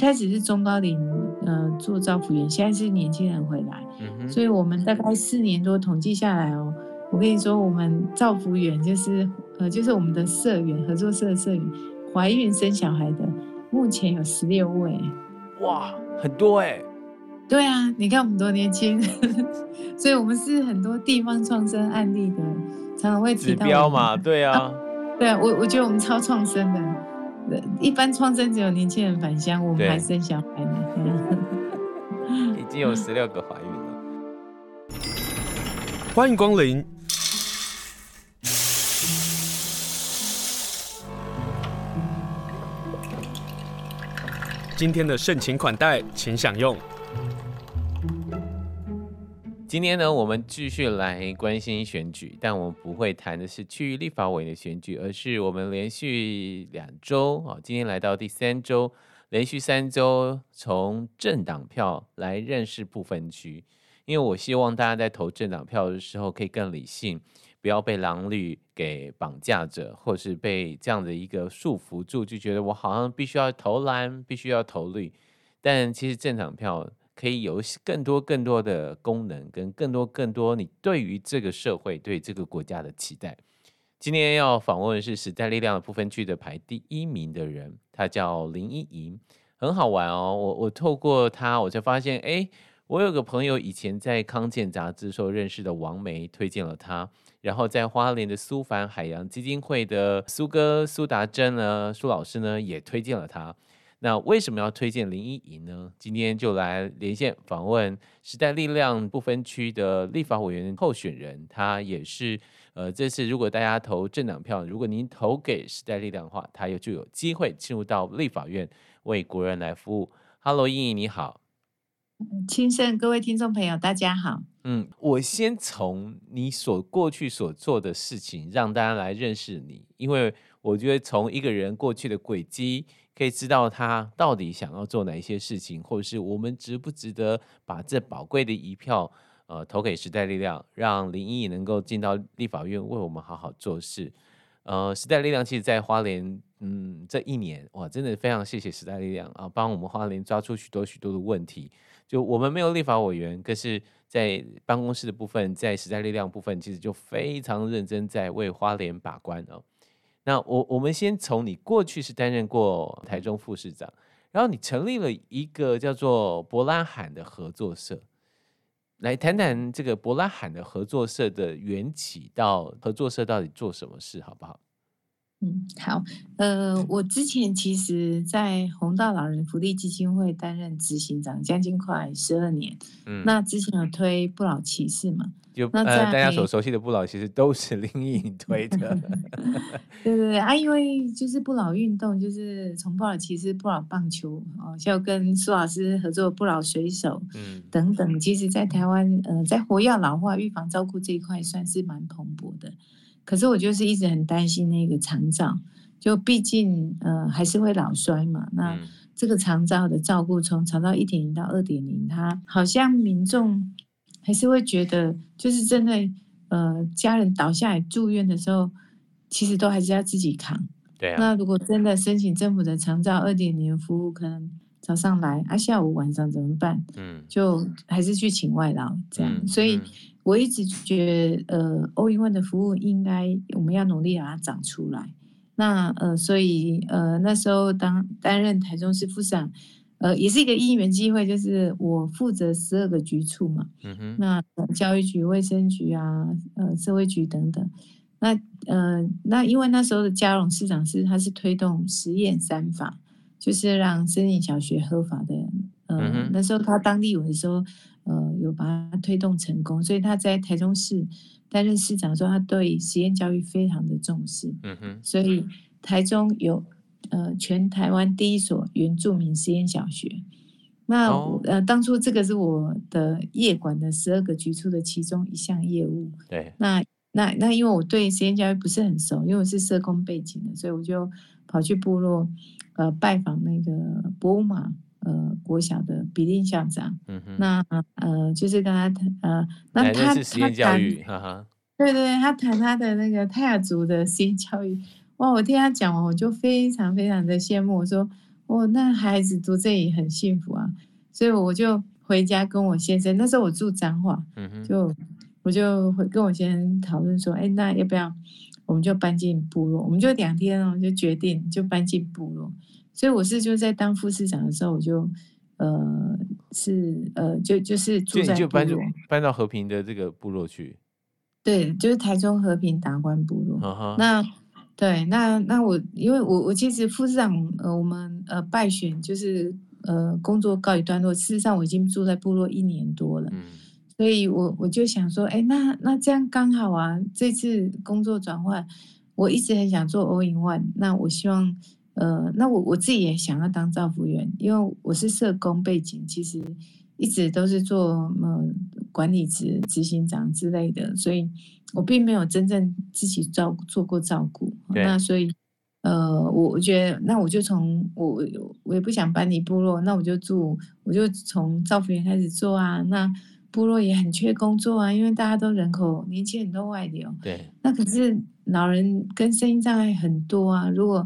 开始是中高龄，呃，做造福员，现在是年轻人回来，所以我们大概四年多统计下来哦，我跟你说，我们造福员就是，呃，就是我们的社员，合作社的社员，怀孕生小孩的，目前有十六位，哇，很多哎，对啊，你看我们多年轻，所以我们是很多地方创生案例的，常常会提到指标嘛，对啊，啊。对啊，我我觉得我们超创生的。一般创生只有年轻人返乡，我们还生小孩呢。已经有十六个怀孕了。欢迎光临。今天的盛情款待，请享用。今天呢，我们继续来关心选举，但我们不会谈的是区域立法委的选举，而是我们连续两周啊，今天来到第三周，连续三周从政党票来认识部分区，因为我希望大家在投政党票的时候可以更理性，不要被蓝绿给绑架着，或是被这样的一个束缚住，就觉得我好像必须要投蓝，必须要投绿，但其实政党票。可以有更多更多的功能，跟更多更多你对于这个社会、对这个国家的期待。今天要访问的是时代力量的不分区的排第一名的人，他叫林依莹，很好玩哦。我我透过他，我才发现，哎，我有个朋友以前在康健杂志时候认识的王梅推荐了他，然后在花莲的苏凡海洋基金会的苏哥苏达珍呢，苏老师呢也推荐了他。那为什么要推荐林依莹呢？今天就来连线访问时代力量不分区的立法委员候选人，他也是呃，这次如果大家投政党票，如果您投给时代力量的话，他又就有机会进入到立法院为国人来服务。Hello，依莹你好，亲盛，各位听众朋友大家好。嗯，我先从你所过去所做的事情让大家来认识你，因为我觉得从一个人过去的轨迹。可以知道他到底想要做哪一些事情，或者是我们值不值得把这宝贵的一票，呃，投给时代力量，让林毅能够进到立法院为我们好好做事。呃，时代力量其实，在花莲，嗯，这一年哇，真的非常谢谢时代力量啊，帮我们花莲抓出许多许多的问题。就我们没有立法委员，可是，在办公室的部分，在时代力量部分，其实就非常认真在为花莲把关哦。那我我们先从你过去是担任过台中副市长，然后你成立了一个叫做柏拉罕的合作社，来谈谈这个柏拉罕的合作社的缘起，到合作社到底做什么事，好不好？嗯，好，呃，我之前其实，在弘道老人福利基金会担任执行长，将近快十二年。嗯，那之前有推不老骑士嘛？就呃，大家所熟悉的不老骑士都是林颖推的。对对对啊，因为就是不老运动，就是从不老骑士、不老棒球哦，像跟苏老师合作不老水手，嗯，等等，其实在台湾，呃，在活跃老化、预防、照顾这一块，算是蛮蓬勃的。可是我就是一直很担心那个长照，就毕竟呃还是会老衰嘛。那这个长照的照顾，从长照一点零到二点零，它好像民众还是会觉得，就是真的呃家人倒下来住院的时候，其实都还是要自己扛。对啊。那如果真的申请政府的长照二点零服务，可能早上来啊，下午晚上怎么办？嗯，就还是去请外劳这样。嗯，所以。我一直觉得，呃，All in One 的服务应该我们要努力把它长出来。那呃，所以呃那时候当担任台中市副市长，呃，也是一个因缘机会，就是我负责十二个局处嘛。嗯哼。那教育局、卫生局啊，呃，社会局等等。那呃，那因为那时候的嘉荣市长是他是推动实验三法，就是让森林小学合法的。呃，嗯。那时候他当立委的时候。呃，有把它推动成功，所以他在台中市担任市长的时候，他对实验教育非常的重视。嗯哼，所以台中有呃全台湾第一所原住民实验小学。那、哦、呃，当初这个是我的业管的十二个局处的其中一项业务。对，那那那因为我对实验教育不是很熟，因为我是社工背景的，所以我就跑去部落呃拜访那个博物马。呃国小的比利校长，嗯哼，那呃就是跟他谈呃，那他是实验教育，哈哈，对对，他谈他的那个泰雅族的实验教育，哇，我听他讲完我就非常非常的羡慕，我说哦，那孩子读这里很幸福啊，所以我就回家跟我先生，那时候我住彰化，嗯哼，就我就会跟我先生讨论说，哎，那要不要？我们就搬进部落，我们就两天哦，就决定就搬进部落。所以我是就在当副市长的时候，我就呃是呃就就是住在就搬搬到和平的这个部落去。对，就是台中和平达官部落。Uh huh. 那对，那那我因为我我其实副市长呃我们呃败选就是呃工作告一段落，事实上我已经住在部落一年多了。嗯所以我我就想说，哎，那那这样刚好啊！这次工作转换，我一直很想做 All in One。那我希望，呃，那我我自己也想要当造福员，因为我是社工背景，其实一直都是做呃管理职、执行长之类的，所以我并没有真正自己照做过照顾。那所以，呃，我我觉得，那我就从我我也不想搬离部落，那我就住，我就从造福员开始做啊，那。部落也很缺工作啊，因为大家都人口年轻人都外流。对，那可是老人跟身心障碍很多啊。如果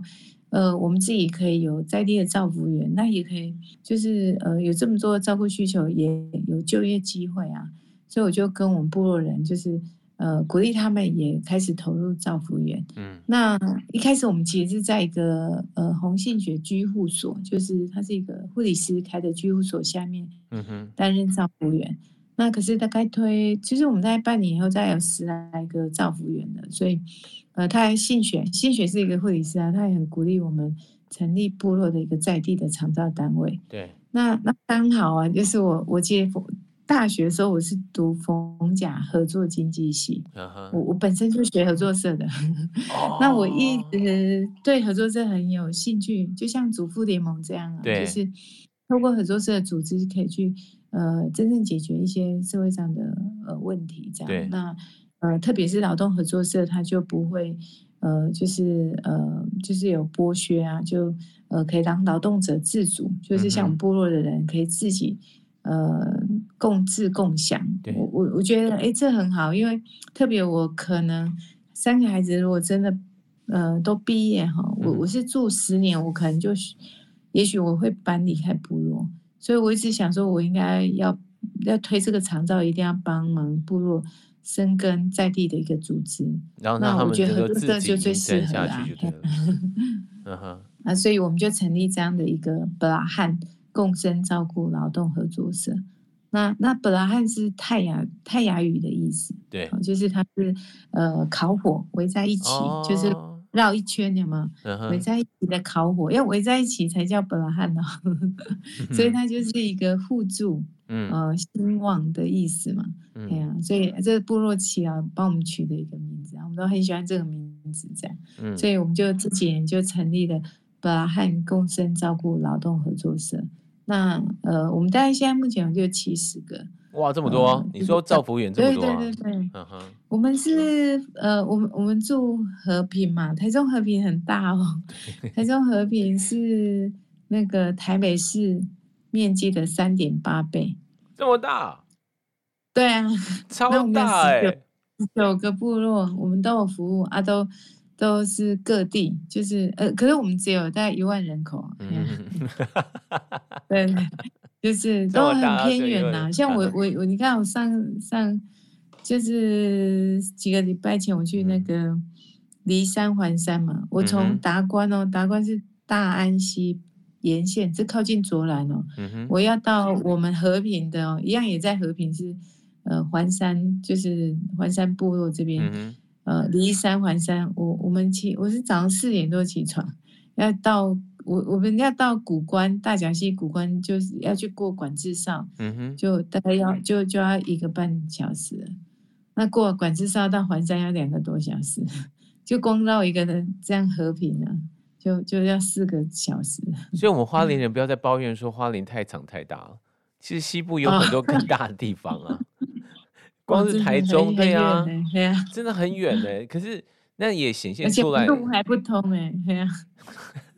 呃我们自己可以有在地的照服员，那也可以就是呃有这么多照顾需求，也有就业机会啊。所以我就跟我们部落人就是呃鼓励他们也开始投入照服员。嗯，那一开始我们其实是在一个呃红杏学居护所，就是它是一个护理师开的居护所下面，嗯哼，担任照服员。那可是大概推，其实我们大概半年以后，再有十来个照服员的，所以，呃，他还信学，信学是一个护理师啊，他也很鼓励我们成立部落的一个在地的长照单位。对，那那刚好啊，就是我我记得大学的时候我是读逢甲合作经济系，uh huh. 我我本身就学合作社的，oh. 那我一直对合作社很有兴趣，就像主妇联盟这样啊，就是通过合作社的组织可以去。呃，真正解决一些社会上的呃问题，这样。对那呃，特别是劳动合作社，他就不会呃，就是呃，就是有剥削啊，就呃，可以让劳动者自主，就是像我们部落的人可以自己呃共治共享。对我我我觉得哎，这很好，因为特别我可能三个孩子如果真的呃都毕业哈，我我是住十年，我可能就也许我会搬离开部落。所以我一直想说，我应该要要推这个长照，一定要帮忙部落生根在地的一个组织。然后那我觉得合作社就最适合啦。嗯哼。啊，所以我们就成立这样的一个布拉汉共生照顾劳动合作社。那那布拉汉是泰雅泰雅语的意思，对，就是它是呃烤火围在一起，哦、就是。绕一圈，有没有？围在一起的烤火，要围在一起才叫布拉汉哦。所以它就是一个互助，嗯，呃，兴旺的意思嘛。对呀，所以这是部落起啊，帮我们取的一个名字，我们都很喜欢这个名字，这样。嗯，所以我们就这几年就成立了布拉汉共生照顾劳动合作社。那呃，我们大概现在目前有就七十个。哇，这么多！嗯、你说造福员这么多、啊？对对对对。嗯哼。我们是呃，我们我们住和平嘛，台中和平很大哦。台中和平是那个台北市面积的三点八倍。这么大？对啊，超大哎、欸！九个部落，我们都有服务啊，都都是各地，就是呃，可是我们只有大概一万人口。嗯。对。就是都很偏远呐，像我我我，你看我上上就是几个礼拜前我去那个离山环山嘛，我从达观哦，达观是大安溪沿线，是靠近卓兰哦，我要到我们和平的哦，一样也在和平是呃环山，就是环山部落这边，呃离山环山，我我们起我是早上四点多起床要到。我我们要到古关大甲溪古关，就是要去过管制哨，嗯哼，就大概要就就要一个半小时。那过管制哨到环山要两个多小时，就光绕一个人这样和平啊，就就要四个小时。所以，我们花莲人不要再抱怨说花莲太长太大了。其实西部有很多更 大的地方啊，哦、光是台中对啊，对啊，真的很远呢。可是那也显现出来，路还不通哎，对啊。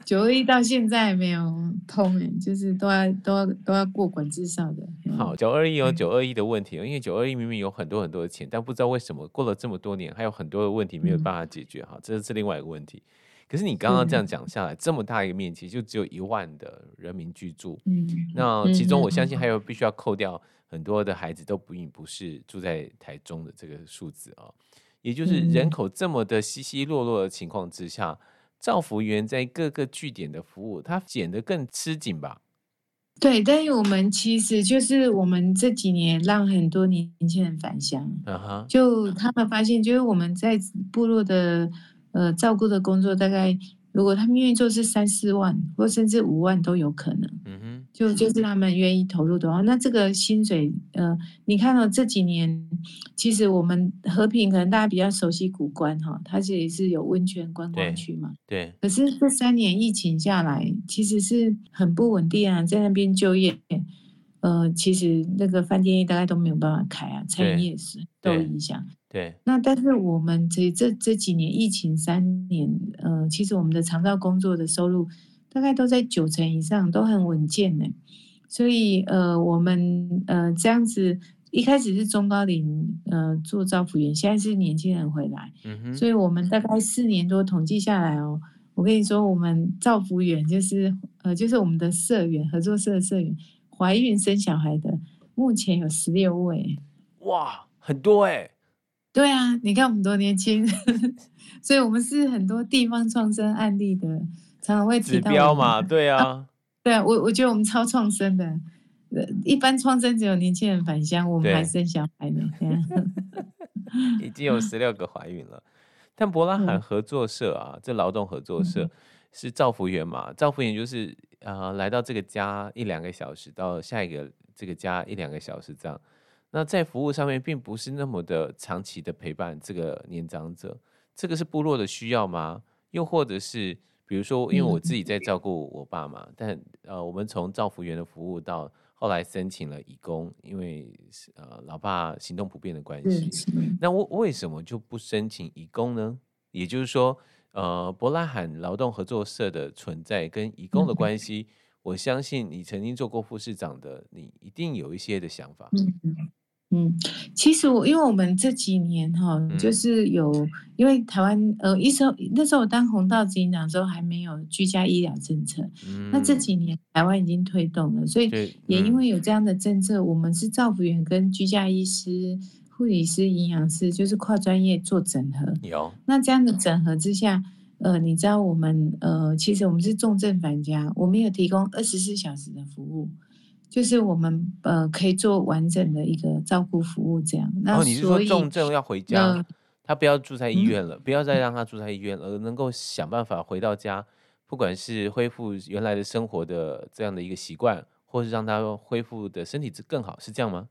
九二一到现在没有通哎，就是都要都要都要过管制哨的。好，九二一有九二一的问题，因为九二一明明有很多很多的钱，但不知道为什么过了这么多年，还有很多的问题没有办法解决。哈，这是另外一个问题。可是你刚刚这样讲下来，这么大一个面积，就只有一万的人民居住。嗯，那其中我相信还有必须要扣掉很多的孩子都不不是住在台中的这个数字啊，也就是人口这么的稀稀落落的情况之下。照服员在各个据点的服务，他减得更吃紧吧？对，但是我们其实就是我们这几年让很多年轻人返乡，uh huh. 就他们发现，就是我们在部落的呃照顾的工作，大概如果他们愿意做，是三四万或甚至五万都有可能。嗯哼。就就是他们愿意投入的话，那这个薪水，呃，你看到这几年，其实我们和平可能大家比较熟悉古关哈，它这里是有温泉观光区嘛，对。可是这三年疫情下来，其实是很不稳定啊，在那边就业，呃，其实那个饭店业大概都没有办法开啊，餐饮业是都有影响。对。那但是我们这这这几年疫情三年，呃，其实我们的长照工作的收入。大概都在九成以上，都很稳健呢。所以呃，我们呃这样子一开始是中高龄呃做照服员，现在是年轻人回来，嗯哼。所以我们大概四年多统计下来哦，我跟你说，我们照服员就是呃就是我们的社员合作社的社员怀孕生小孩的，目前有十六位。哇，很多哎。对啊，你看我们多年轻，所以我们是很多地方创生案例的。常常会指标嘛，对啊，啊 对啊，我我觉得我们超创生的，呃，一般创生只有年轻人返乡，我们还生小孩呢，已经有十六个怀孕了。但博拉罕合作社啊，嗯、这劳动合作社是造福员嘛？造福员就是啊、呃，来到这个家一两个小时，到下一个这个家一两个小时这样。那在服务上面，并不是那么的长期的陪伴这个年长者，这个是部落的需要吗？又或者是？比如说，因为我自己在照顾我爸嘛，嗯、但呃，我们从造福员的服务到后来申请了义工，因为呃，老爸行动不便的关系，嗯、那我为什么就不申请义工呢？也就是说，呃，伯拉罕劳动合作社的存在跟义工的关系，嗯、我相信你曾经做过副市长的，你一定有一些的想法。嗯嗯，其实我因为我们这几年哈，就是有、嗯、因为台湾呃，一时候那时候我当红道执行长的时候还没有居家医疗政策，嗯、那这几年台湾已经推动了，所以也因为有这样的政策，嗯、我们是照服员跟居家医师、护理师、营养师，就是跨专业做整合。有那这样的整合之下，呃，你知道我们呃，其实我们是重症返家，我们有提供二十四小时的服务。就是我们呃可以做完整的一个照顾服务，这样。那、哦、你是说重症要回家，呃、他不要住在医院了，嗯、不要再让他住在医院，而能够想办法回到家，不管是恢复原来的生活的这样的一个习惯，或是让他恢复的身体更好，是这样吗？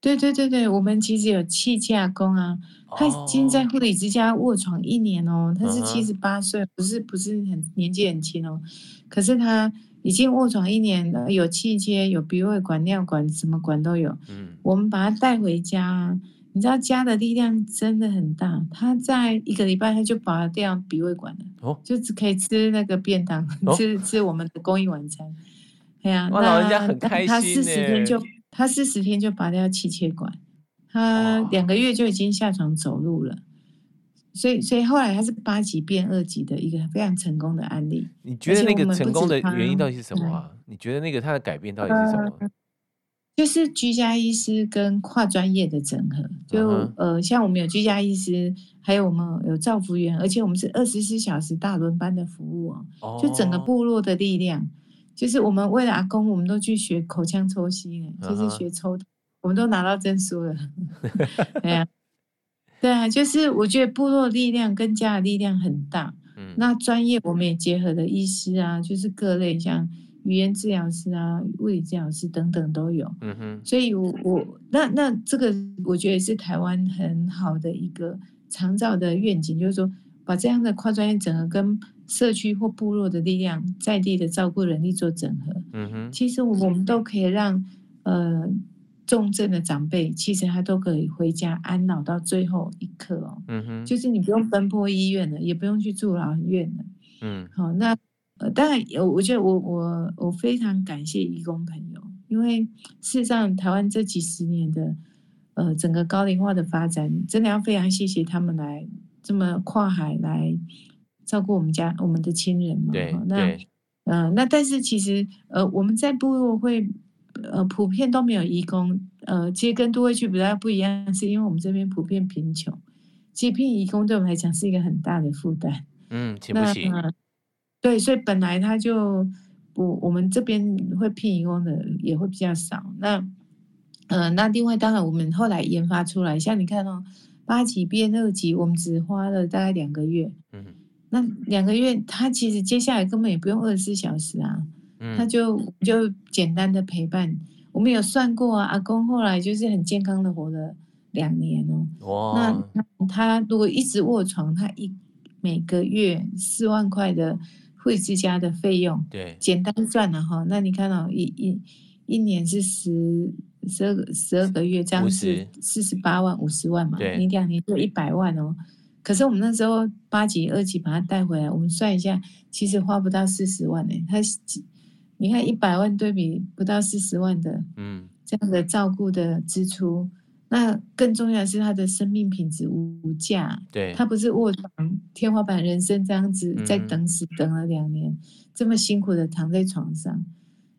对对对对，我们其实有气架工啊，他已经在护理之家卧床一年哦，他是七十八岁，不是不是很年纪很轻哦，可是他。已经卧床一年了，有气切，有鼻胃管、尿管，什么管都有。嗯，我们把他带回家，你知道家的力量真的很大。他在一个礼拜他就拔掉鼻胃管了，哦，就只可以吃那个便当，哦、吃吃我们的公益晚餐。对呀、啊，哇，老人家很开心。他四十天就他四十天就拔掉气切管，他两个月就已经下床走路了。所以，所以后来他是八级变二级的一个非常成功的案例。你觉得那个成功的原因到底是什么啊？你觉得那个他的改变到底是什么？呃、就是居家医师跟跨专业的整合。就、uh. 呃，像我们有居家医师，还有我们有照服员，而且我们是二十四小时大轮班的服务哦。Oh. 就整个部落的力量，就是我们为了阿公，我们都去学口腔抽吸呢，就是学抽，uh huh. 我们都拿到证书了。对啊。对啊，就是我觉得部落力量跟家的力量很大。嗯，那专业我们也结合了医师啊，就是各类像语言治疗师啊、物理治疗师等等都有。嗯哼，所以我我那那这个我觉得是台湾很好的一个长照的愿景，就是说把这样的跨专业整合跟社区或部落的力量在地的照顾人力做整合。嗯哼，其实我们都可以让呃。重症的长辈，其实他都可以回家安老到最后一刻哦。嗯哼，就是你不用奔波医院了，也不用去住老院了。嗯，好，那呃，当然有，我觉得我我我非常感谢义工朋友，因为事实上台湾这几十年的呃整个高龄化的发展，真的要非常谢谢他们来这么跨海来照顾我们家我们的亲人嘛。对，那对呃那但是其实呃我们在部落会呃普遍都没有义工，呃其实跟都会区比较不一样，是因为我们这边普遍贫穷。其实聘义工对我们来讲是一个很大的负担，嗯，请不起。对，所以本来他就不，我们这边会聘义工的也会比较少。那，呃，那另外当然我们后来研发出来，像你看哦，八级变二级，我们只花了大概两个月，嗯，那两个月他其实接下来根本也不用二十四小时啊，嗯，他就就简单的陪伴。我们有算过啊，阿公后来就是很健康的活了。两年哦，哇！那他如果一直卧床，他一每个月四万块的惠之家的费用，对，简单算了哈。那你看到一一一年是十十二个十二个月，这样是四十八万五十万嘛？对，你两年就一百万哦。可是我们那时候八级二级把他带回来，我们算一下，其实花不到四十万呢。他你看一百万对比不到四十万的，嗯，这样的照顾的支出。那更重要的是他的生命品质无价，对，他不是卧床天花板人生这样子在等死等了两年，嗯，这么辛苦的躺在床上，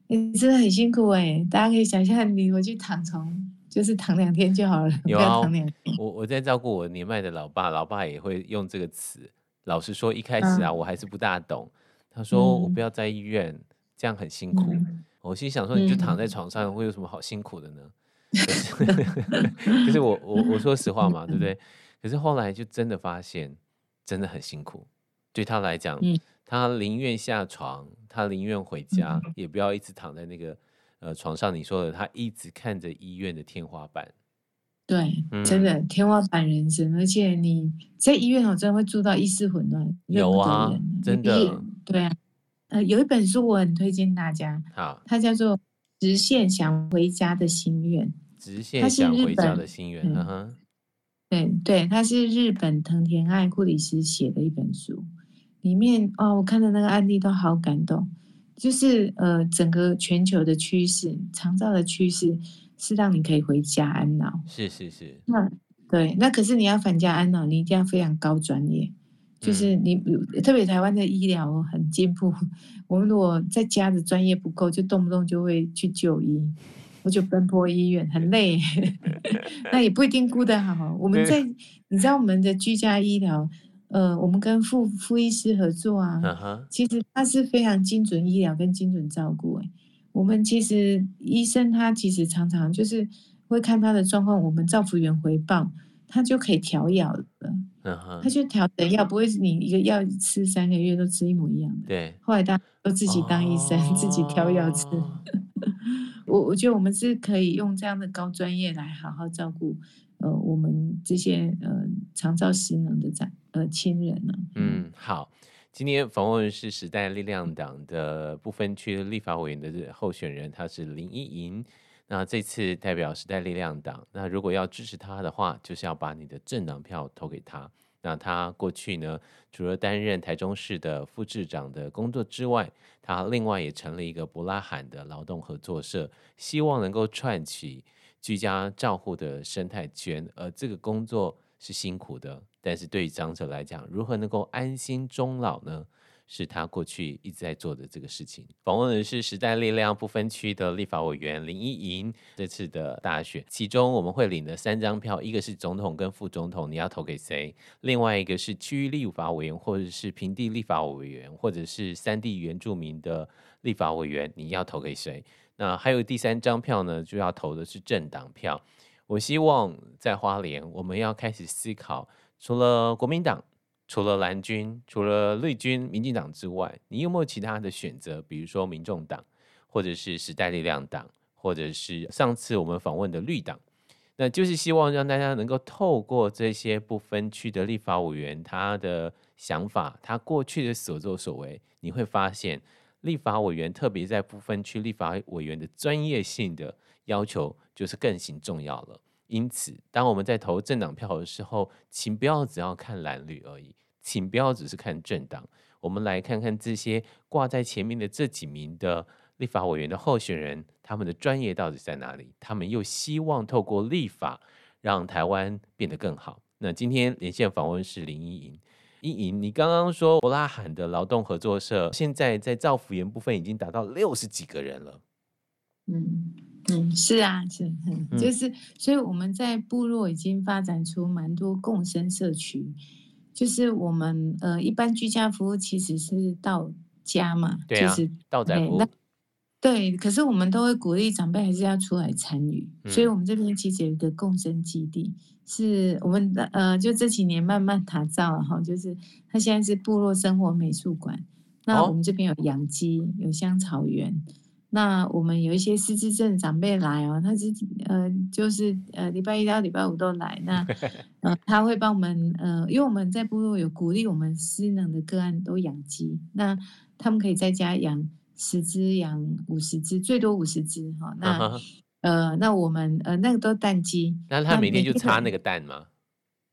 你真的很辛苦哎！大家可以想象，你回去躺床就是躺两天就好了，有啊，躺天。我我在照顾我年迈的老爸，老爸也会用这个词。老实说，一开始啊，我还是不大懂。他说我不要在医院，嗯，这样很辛苦。嗯，我心想说，你就躺在床上，会有什么好辛苦的呢？可是，可是我我我说实话嘛，对不对？可是后来就真的发现，真的很辛苦。对他来讲，他宁愿下床，他宁愿回家，也不要一直躺在那个呃床上。你说的，他一直看着医院的天花板。对，真的天花板人生，而且你在医院，我真的会住到意识混乱。有啊，真的。对啊，呃，有一本书我很推荐大家，好，它叫做。直线想回家的心愿，直线想回家的心愿。嗯哼，对对，它是日本藤田爱护理师写的一本书，里面哦，我看的那个案例都好感动。就是呃，整个全球的趋势，长照的趋势是让你可以回家安老。是是是。那对，那可是你要返家安老，你一定要非常高专业。就是你，特别台湾的医疗很进步。我们如果在家的专业不够，就动不动就会去就医，我就奔波医院，很累。那也不一定顾得好。我们在，你知道我们的居家医疗，呃，我们跟傅傅医师合作啊，其实他是非常精准医疗跟精准照顾。哎，我们其实医生他其实常常就是会看他的状况，我们造福员回报，他就可以调药了。他就调的药，不会是你一个药吃三个月都吃一模一样的。对，后来大家都自己当医生，哦、自己调药吃。我我觉得我们是可以用这样的高专业来好好照顾呃我们这些呃长照失能的长呃亲人呢。嗯，好，今天访问是时代力量党的不分区立法委员的候选人，他是林依莹。那这次代表时代力量党，那如果要支持他的话，就是要把你的政党票投给他。那他过去呢，除了担任台中市的副市长的工作之外，他另外也成立一个伯拉罕的劳动合作社，希望能够串起居家照护的生态圈。而这个工作是辛苦的，但是对于长者来讲，如何能够安心终老呢？是他过去一直在做的这个事情。访问的是时代力量不分区的立法委员林依莹。这次的大选，其中我们会领的三张票，一个是总统跟副总统，你要投给谁？另外一个是区域立法委员，或者是平地立法委员，或者是三地原住民的立法委员，你要投给谁？那还有第三张票呢，就要投的是政党票。我希望在花莲，我们要开始思考，除了国民党。除了蓝军、除了绿军、民进党之外，你有没有其他的选择？比如说民众党，或者是时代力量党，或者是上次我们访问的绿党，那就是希望让大家能够透过这些不分区的立法委员他的想法，他过去的所作所为，你会发现立法委员特别在不分区立法委员的专业性的要求就是更形重要了。因此，当我们在投政党票的时候，请不要只要看蓝绿而已。请不要只是看政党，我们来看看这些挂在前面的这几名的立法委员的候选人，他们的专业到底在哪里？他们又希望透过立法让台湾变得更好。那今天连线访问是林依莹，你刚刚说伯拉罕的劳动合作社现在在造福员部分已经达到六十几个人了。嗯嗯，是啊，是，嗯，就是，所以我们在部落已经发展出蛮多共生社区，就是我们呃一般居家服务其实是到家嘛，对啊，就是到宅服务。对，可是我们都会鼓励长辈还是要出来参与，嗯、所以我们这边其实有一个共生基地，是我们的呃，就这几年慢慢打造哈，就是它现在是部落生活美术馆。那我们这边有养鸡，有香草园。那我们有一些失智症长辈来哦，他是呃，就是呃，礼拜一到礼拜五都来。那 呃，他会帮我们呃，因为我们在部落有鼓励我们失能的个案都养鸡，那他们可以在家养。十只养五十只，最多五十只哈。那、uh huh. 呃，那我们呃，那个都蛋鸡。那他每天就擦那个蛋吗？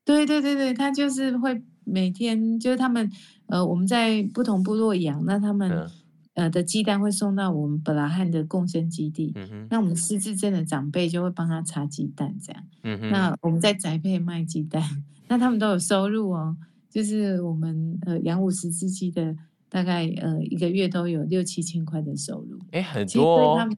对对对对，他就是会每天，就是他们呃，我们在不同部落养，那他们、uh. 呃的鸡蛋会送到我们布拉汉的共生基地。Uh. 那我们失智症的长辈就会帮他擦鸡蛋，这样。Uh huh. 那我们在宅配卖鸡蛋，那他们都有收入哦。就是我们呃养五十只鸡的。大概呃一个月都有六七千块的收入，哎，很多哦。对他们，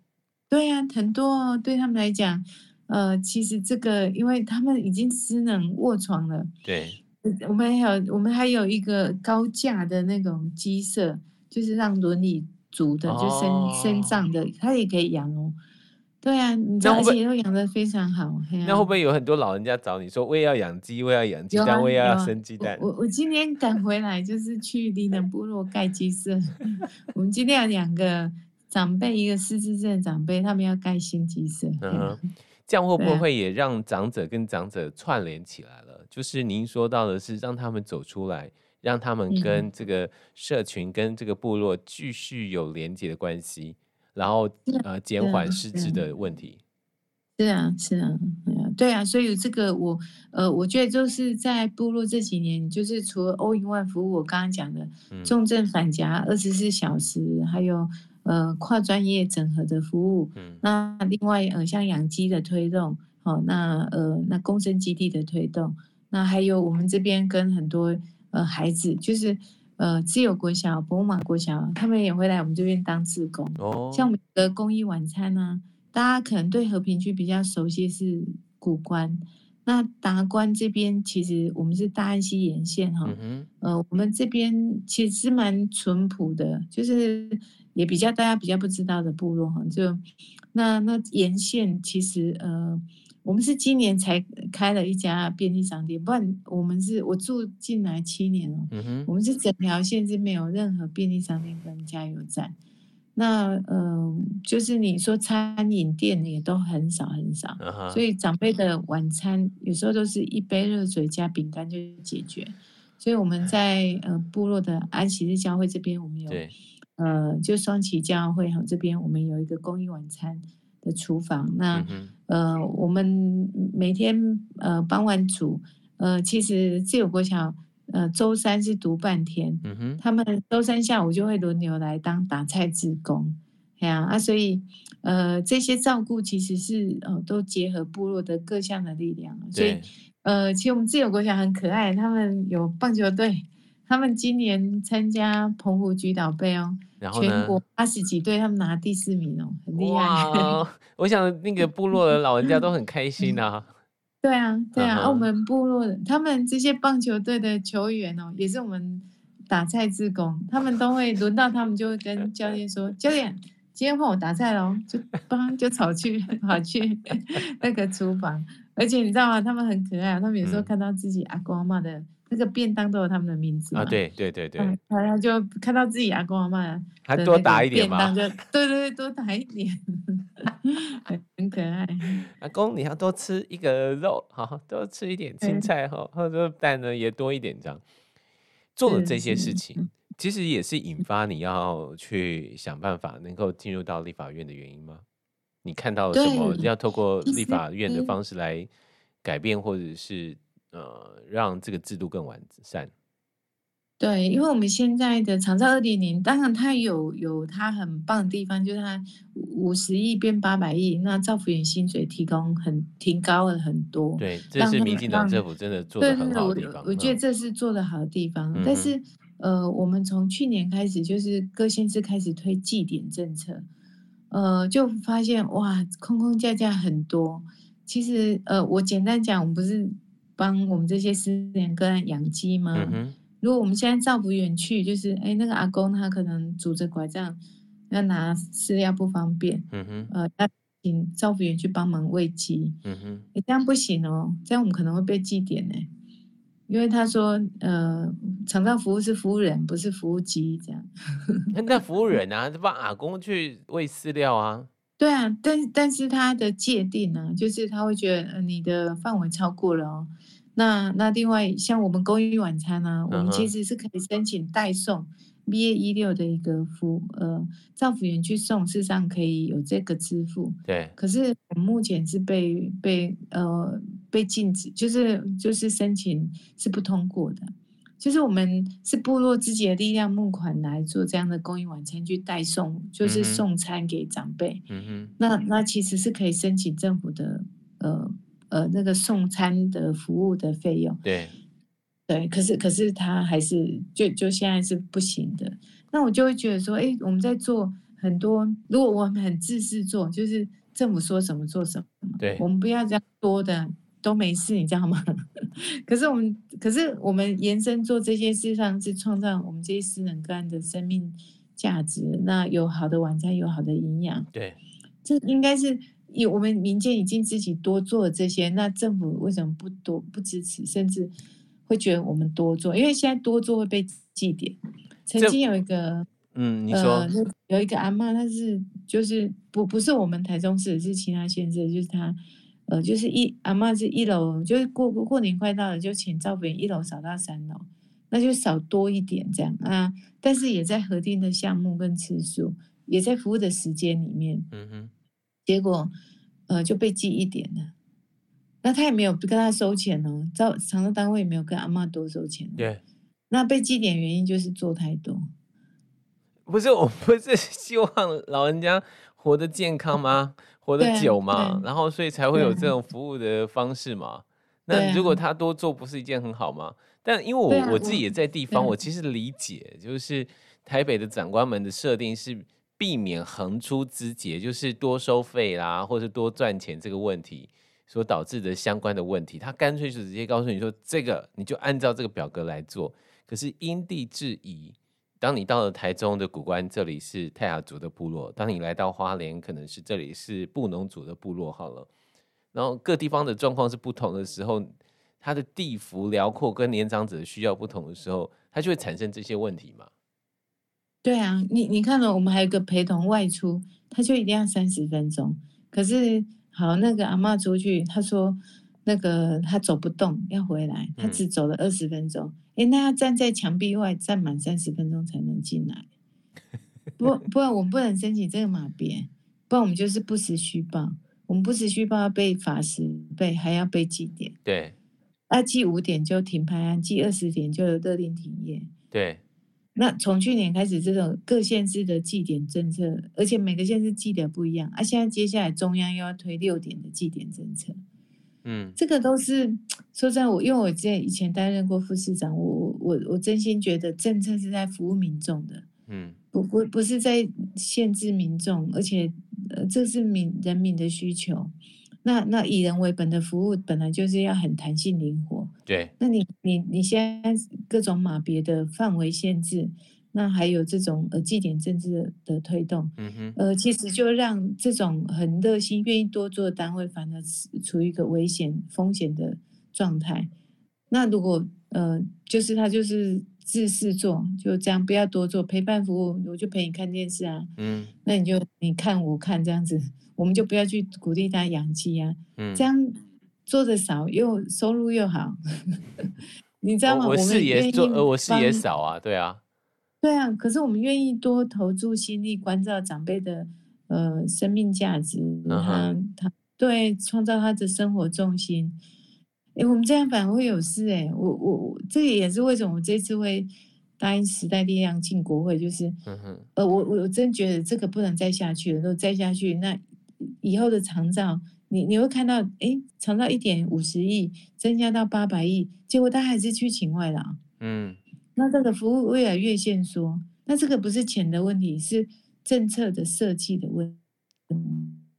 对呀，很多哦。对他们来讲，呃，其实这个，因为他们已经失能卧床了。对，我们还有我们还有一个高价的那种鸡舍，就是让轮椅族的，就身、哦、身上的，他也可以养哦。对啊，你知道而且都养的非常好。那会不会有很多老人家找你说，我也要养鸡，我也要养鸡蛋，我也要生鸡蛋？我我今天赶回来就是去 离能部落盖鸡舍。我们今天有两个长辈，一个失智症长辈，他们要盖新鸡舍。嗯，这样会不会也让长者跟长者串联起来了？就是您说到的是让他们走出来，让他们跟这个社群、跟这个部落继续有连接的关系。然后呃，减缓失智的问题。是啊，是啊，对啊，对啊，所以这个我呃，我觉得就是在部落这几年，就是除了 All in One 服务，我刚刚讲的重症返家二十四小时，嗯、还有呃跨专业整合的服务。嗯。那另外呃，像养鸡的推动，哦，那呃那共生基地的推动，那还有我们这边跟很多呃孩子就是。呃，自由国小、博马国小，他们也会来我们这边当志工。哦，像我们的公益晚餐呢、啊，大家可能对和平区比较熟悉是古关。那达观这边其实我们是大安溪沿线哈，嗯、哼呃，我们这边其实是蛮淳朴的，就是也比较大家比较不知道的部落哈。就那那沿线其实呃。我们是今年才开了一家便利商店，不然我们是我住进来七年了。嗯，我们是整条线是没有任何便利商店跟加油站。那呃，就是你说餐饮店也都很少很少，所以长辈的晚餐有时候都是一杯热水加饼干就解决。所以我们在呃部落的安息日教会这边，我们有呃就双旗教会哈这边我们有一个公益晚餐。的厨房，那、嗯、呃，我们每天呃傍晚煮，呃，其实自由国小呃周三是读半天，嗯、哼他们周三下午就会轮流来当打菜志工，哎呀啊，所以呃这些照顾其实是呃都结合部落的各项的力量，所以呃其实我们自由国小很可爱，他们有棒球队，他们今年参加澎湖菊岛杯哦。然后全国八十几队，他们拿第四名哦，很厉害。哦，我想那个部落的老人家都很开心啊。对啊，对啊，我们部落的他们这些棒球队的球员哦，也是我们打菜自工，他们都会轮到他们就会跟教练说：“教练，今天换我打菜喽！”就帮就跑去跑去那个厨房，而且你知道吗？他们很可爱，他们有时候看到自己阿公阿嬷的。那个便当都有他们的名字啊，对对对对，好像就看到自己阿公阿妈，还多打一点嘛，就对对对，多打一点，很可爱。阿公，你要多吃一个肉，好，多吃一点青菜哈，或者蛋呢也多一点，这样做了这些事情，其实也是引发你要去想办法能够进入到立法院的原因吗？你看到了什么？要透过立法院的方式来改变，或者是？呃，让这个制度更完善。对，因为我们现在的长照二点零，当然它有有它很棒的地方，就是它五十亿变八百亿，那照服员薪水提供很提高了很多。对，这是民进党政府真的做的很好的地方。我，我觉得这是做的好的地方。嗯、但是呃，我们从去年开始，就是各县市开始推绩点政策，呃，就发现哇，空空架架很多。其实呃，我简单讲，我们不是帮我们这些失联个案养鸡吗？嗯如果我们现在照服员去，就是哎，那个阿公他可能拄着拐杖，要拿饲料不方便，嗯哼，呃，要请照服员去帮忙喂鸡，嗯哼，哎，这样不行哦，这样我们可能会被记点呢，因为他说，呃，长照服务是服务人，不是服务鸡，这样。那服务人啊，就帮阿公去喂饲料啊。对啊，但但是他的界定呢，就是他会觉得你的范围超过了哦。那那另外像我们公益晚餐呢、啊，uh. 我们其实是可以申请代送 BA 一六的一个服呃，照服员去送，事实上可以有这个支付。对。可是我们目前是被被呃被禁止，就是就是申请是不通过的。就是我们是部落自己的力量募款来做这样的公益晚餐去代送，就是送餐给长辈。嗯哼。那那其实是可以申请政府的呃。呃，那个送餐的服务的费用，对，对，可是可是他还是就就现在是不行的。那我就会觉得说，哎，我们在做很多，如果我们很自私做，就是政府说什么做什么，对，我们不要这样多的都没事，你知道吗？可是我们，可是我们延伸做这些事上是创造我们这些失能个案的生命价值。那有好的晚餐，有好的营养，对，这应该是。有我们民间已经自己多做了这些，那政府为什么不多不支持，甚至会觉得我们多做？因为现在多做会被祭奠。曾经有一个，嗯，你说、呃、有一个阿妈，她是就是不不是我们台中市，是其他县市，就是她，呃，就是一阿嬷是一楼，就是过过年快到了，就请照服员一楼扫到三楼，那就扫多一点这样啊，但是也在核定的项目跟次数，也在服务的时间里面，嗯哼。结果，呃，就被记一点了。那他也没有跟他收钱哦，照长照单位也没有跟阿嬷多收钱。对，那被记点原因就是做太多。不是，我不是希望老人家活得健康吗？活得久嘛？然后所以才会有这种服务的方式嘛。那如果他多做，不是一件很好吗？但因为我我自己也在地方，我其实理解，就是台北的长官们的设定是。避免横出枝节，就是多收费啦，或者多赚钱这个问题所导致的相关的问题，他干脆就直接告诉你说，这个你就按照这个表格来做。可是因地制宜，当你到了台中的古关，这里是泰雅族的部落；当你来到花莲，可能是这里是布农族的部落。好了，然后各地方的状况是不同的时候，它的地幅辽阔跟年长者的需要不同的时候，它就会产生这些问题嘛。对啊，你你看了，我们还有个陪同外出，他就一定要三十分钟。可是好，那个阿嬷出去，他说那个他走不动，要回来，他只走了二十分钟。哎、嗯，那要站在墙壁外站满三十分钟才能进来。不，不然我们不能申请这个马鞭，不然我们就是不实虚报。我们不实虚报要被罚十倍，还要被记点。对，啊，记五点就停拍案，记二十点就有勒令停业。对。那从去年开始，这种各县市的记点政策，而且每个县市记点不一样啊。现在接下来中央又要推六点的记点政策，嗯，这个都是说实在，我因为我在以前担任过副市长，我我我真心觉得政策是在服务民众的，嗯，不不不是在限制民众，而且呃，这是民人民的需求。那那以人为本的服务本来就是要很弹性灵活，对。那你你你现在各种码别的范围限制，那还有这种呃绩点政治的，的推动，嗯哼，呃，其实就让这种很热心愿意多做的单位，反而处于一个危险风险的状态。那如果呃，就是他就是自私做，就这样不要多做陪伴服务，我就陪你看电视啊，嗯，那你就你看我看这样子。我们就不要去鼓励他养鸡啊，嗯，这样做的少又收入又好，你知道吗？我事也做，呃，我事也少啊，对啊，对啊。可是我们愿意多投注心力关照长辈的呃生命价值，他、uh. 他对创造他的生活重心。哎，我们这样反而会有事哎，我我我这也是为什么我这次会答应时代力量进国会，就是，呃，我我真觉得这个不能再下去了。如果再下去，那以后的长照，你你会看到，哎，长照一点五十亿增加到八百亿，结果他还是去请外劳，嗯，那这个服务越来越限缩，那这个不是钱的问题，是政策的设计的问题。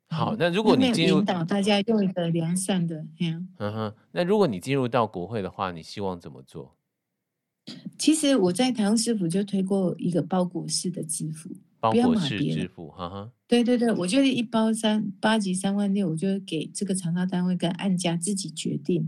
好，那如果你进入引导大家用一个良善的，嗯哼，那如果你进入到国会的话，你希望怎么做？其实我在台湾市府就推过一个包裹式的支付，包裹式支付，哈哈。对对对，我觉得一包三八级三万六，我就给这个长照单位跟按家自己决定。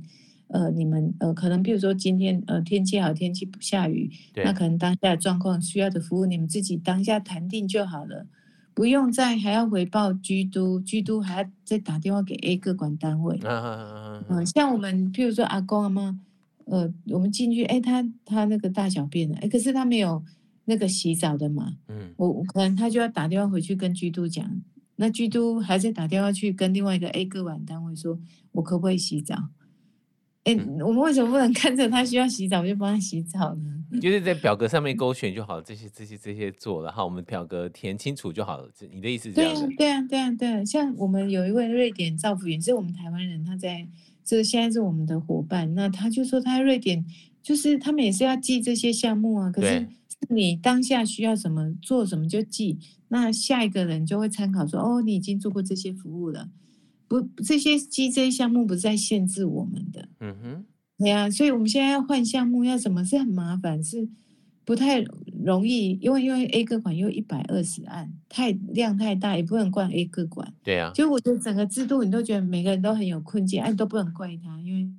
呃，你们呃，可能比如说今天呃天气好，天气不下雨，那可能当下的状况需要的服务，你们自己当下谈定就好了，不用再还要回报居都，居都还要再打电话给 A 个管单位。嗯嗯嗯，像我们譬如说阿公阿妈。呃，我们进去，哎，他他那个大小便了，哎，可是他没有那个洗澡的嘛，嗯，我我可能他就要打电话回去跟居都讲，那居都还在打电话去跟另外一个 A 个管单位说，我可不可以洗澡？哎，我们为什么不能看着他需要洗澡就帮他洗澡呢？就是在表格上面勾选就好了，这些这些这些做了，然后我们表格填清楚就好了。你的意思是这样的？对啊，对啊，对啊，对啊，像我们有一位瑞典造福员，是我们台湾人，他在。这现在是我们的伙伴，那他就说他瑞典就是他们也是要记这些项目啊，可是你当下需要什么做什么就记，那下一个人就会参考说哦，你已经做过这些服务了，不这些 GJ 项目不是在限制我们的，嗯哼，对啊，所以我们现在要换项目要怎么是很麻烦是。不太容易，因为因为 A 个管又一百二十案，太量太大，也不能怪 A 个管。对啊，就我觉得整个制度，你都觉得每个人都很有困境，哎，都不能怪他，因为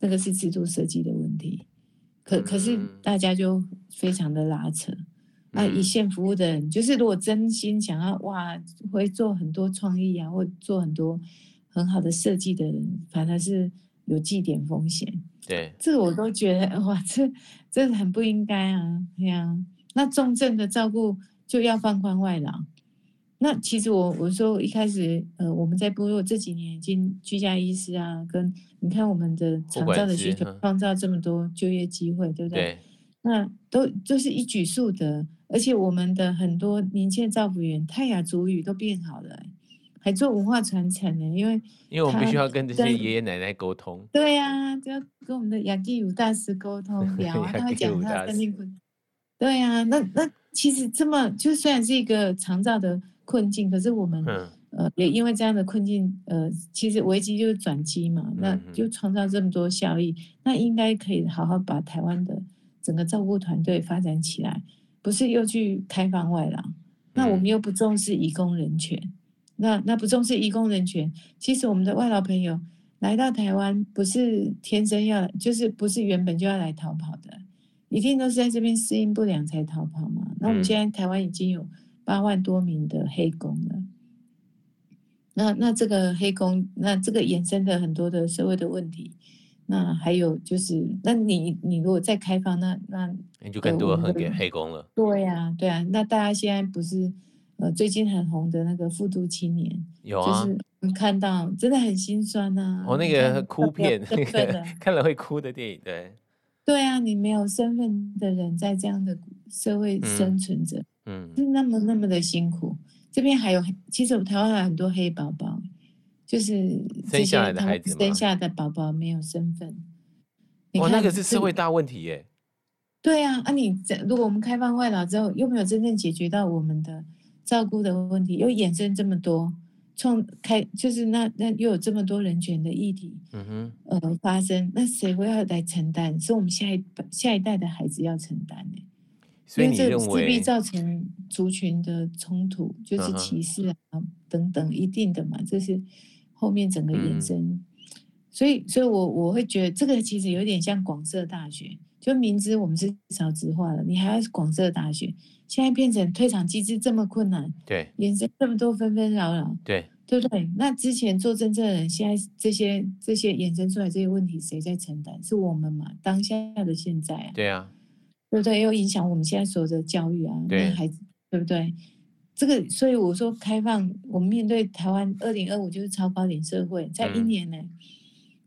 那个是制度设计的问题。可可是大家就非常的拉扯。那、嗯、一线服务的人，就是如果真心想要哇，会做很多创意啊，或做很多很好的设计的人，反而是有绩点风险。对，这个我都觉得哇，这这很不应该啊，对啊。那重症的照顾就要放宽外劳。那其实我我说一开始，呃，我们在部落这几年已经居家医师啊，跟你看我们的长照的需求，创造这么多就业机会，对不对？对，那都就是一举数得，而且我们的很多年轻的照服员泰雅族语都变好了。还做文化传承呢，因为因为我们必须要跟这些爷爷奶奶沟通。对呀、啊，就要跟我们的雅基武大师沟通 聊啊，他会讲他的生苦。对呀、啊，那那其实这么就虽然是一个长照的困境，可是我们、嗯、呃也因为这样的困境，呃，其实危机就是转机嘛，那就创造这么多效益，那应该可以好好把台湾的整个照顾团队发展起来，不是又去开放外劳，那我们又不重视移工人权。那那不重视移工人权，其实我们的外劳朋友来到台湾，不是天生要，就是不是原本就要来逃跑的，一定都是在这边适应不良才逃跑嘛。那我们现在台湾已经有八万多名的黑工了，那那这个黑工，那这个衍生的很多的社会的问题，那还有就是，那你你如果再开放，那那你就更多很给黑工了。对呀、啊，对啊，那大家现在不是。呃，最近很红的那个复读青年，有啊，就是你看到真的很心酸呐、啊。哦，那个哭片，那个 看了会哭的电影，对。对啊，你没有身份的人在这样的社会生存着，嗯，是那么那么的辛苦。这边还有，其实台湾还有很多黑宝宝，就是生下来的孩子，生下的宝宝没有身份。哦，那个是社会大问题耶。对啊，啊，你如果我们开放外劳之后，又没有真正解决到我们的。照顾的问题又衍生这么多，创开就是那那又有这么多人权的议题，嗯哼，呃发生，那谁会要来承担？是我们下一下一代的孩子要承担呢？所以你认为这势必造成族群的冲突，就是歧视啊、嗯、等等，一定的嘛，这是后面整个延伸。嗯、所以，所以我我会觉得这个其实有点像广设大学，就明知我们是少子化了，你还要广设大学。现在变成退场机制这么困难，对，延伸这么多纷纷扰扰，对，对不对？那之前做真正的人，现在这些这些衍生出来这些问题，谁在承担？是我们嘛？当下的现在啊，对啊，对不对？又影响我们现在所有的教育啊，对，孩子，对不对？这个，所以我说开放，我们面对台湾二零二五就是超高龄社会，在一年内、嗯、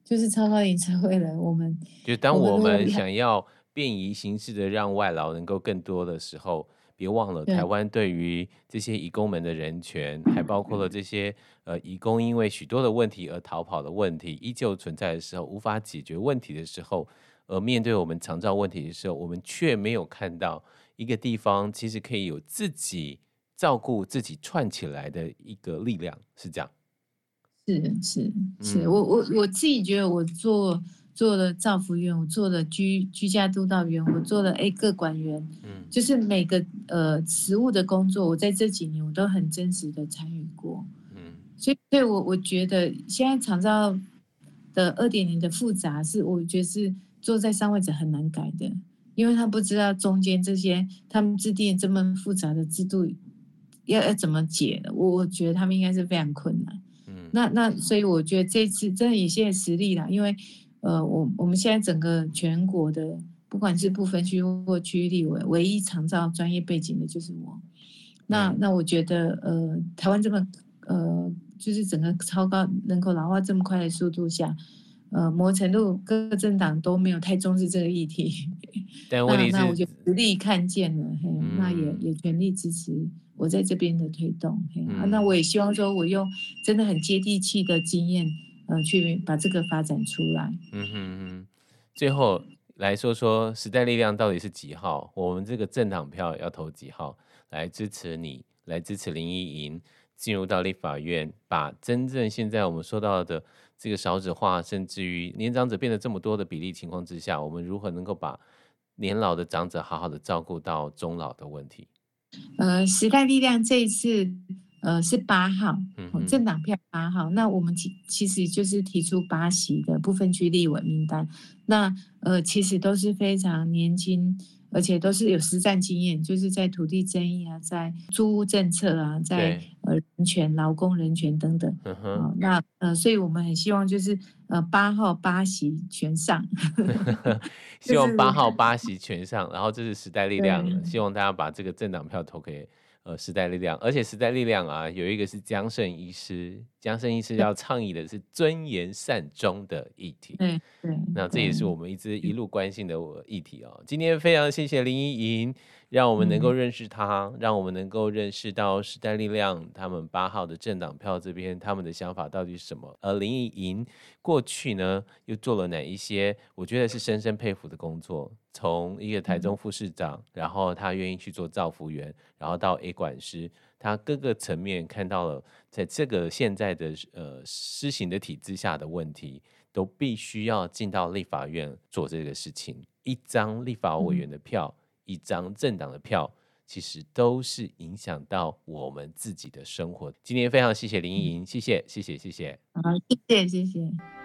就是超高龄社会了。我们 就当我们想要。便宜形式的让外劳能够更多的时候，别忘了台湾对于这些移工们的人权，还包括了这些呃移工因为许多的问题而逃跑的问题，依旧存在的时候，无法解决问题的时候，而面对我们常照问题的时候，我们却没有看到一个地方其实可以有自己照顾自己串起来的一个力量，是这样。是是是，我我我自己觉得我做。做了造福员，我做了居居家督导员，我做了 A 个管员，嗯，就是每个呃实务的工作，我在这几年我都很真实的参与过，嗯，所以对我我觉得现在长照的二点零的复杂是，我觉得是坐在上位者很难改的，因为他不知道中间这些他们制定这么复杂的制度要要怎么解的，我我觉得他们应该是非常困难，嗯，那那所以我觉得这次真的也谢谢实力啦，因为。呃，我我们现在整个全国的，不管是不分区或区域立委，唯一长照专业背景的就是我。那那我觉得，呃，台湾这么呃，就是整个超高人口老化这么快的速度下，呃，某程度各个政党都没有太重视这个议题。那，那我就实力看见了，嘿，嗯、那也也全力支持我在这边的推动。那我也希望说，我用真的很接地气的经验。呃，去把这个发展出来。嗯哼哼，最后来说说时代力量到底是几号？我们这个政党票要投几号来支持你，来支持林依莹进入到立法院，把真正现在我们说到的这个少子化，甚至于年长者变得这么多的比例情况之下，我们如何能够把年老的长者好好的照顾到终老的问题？呃，时代力量这一次。呃，是八号，政党票八号。那我们其其实就是提出八席的部分区立委名单。那呃，其实都是非常年轻，而且都是有实战经验，就是在土地争议啊，在租屋政策啊，在呃人权、劳工人权等等。嗯哼。呃那呃，所以我们很希望就是呃八号八席全上。希望八号八席全上，然后这是时代力量，希望大家把这个政党票投给。呃，时代力量，而且时代力量啊，有一个是江胜医师，江生医师要倡议的是尊严善终的议题。对对，那这也是我们一直一路关心的议题哦。今天非常谢谢林依莹。让我们能够认识他，嗯、让我们能够认识到时代力量他们八号的政党票这边他们的想法到底是什么。而林依莹过去呢又做了哪一些我觉得是深深佩服的工作？从一个台中副市长，嗯、然后他愿意去做造福员，然后到 A 管师，他各个层面看到了在这个现在的呃施行的体制下的问题，都必须要进到立法院做这个事情。一张立法委员的票。嗯一张政党的票，其实都是影响到我们自己的生活。今天非常谢谢林依莹，谢谢谢谢谢谢，好，谢谢谢谢。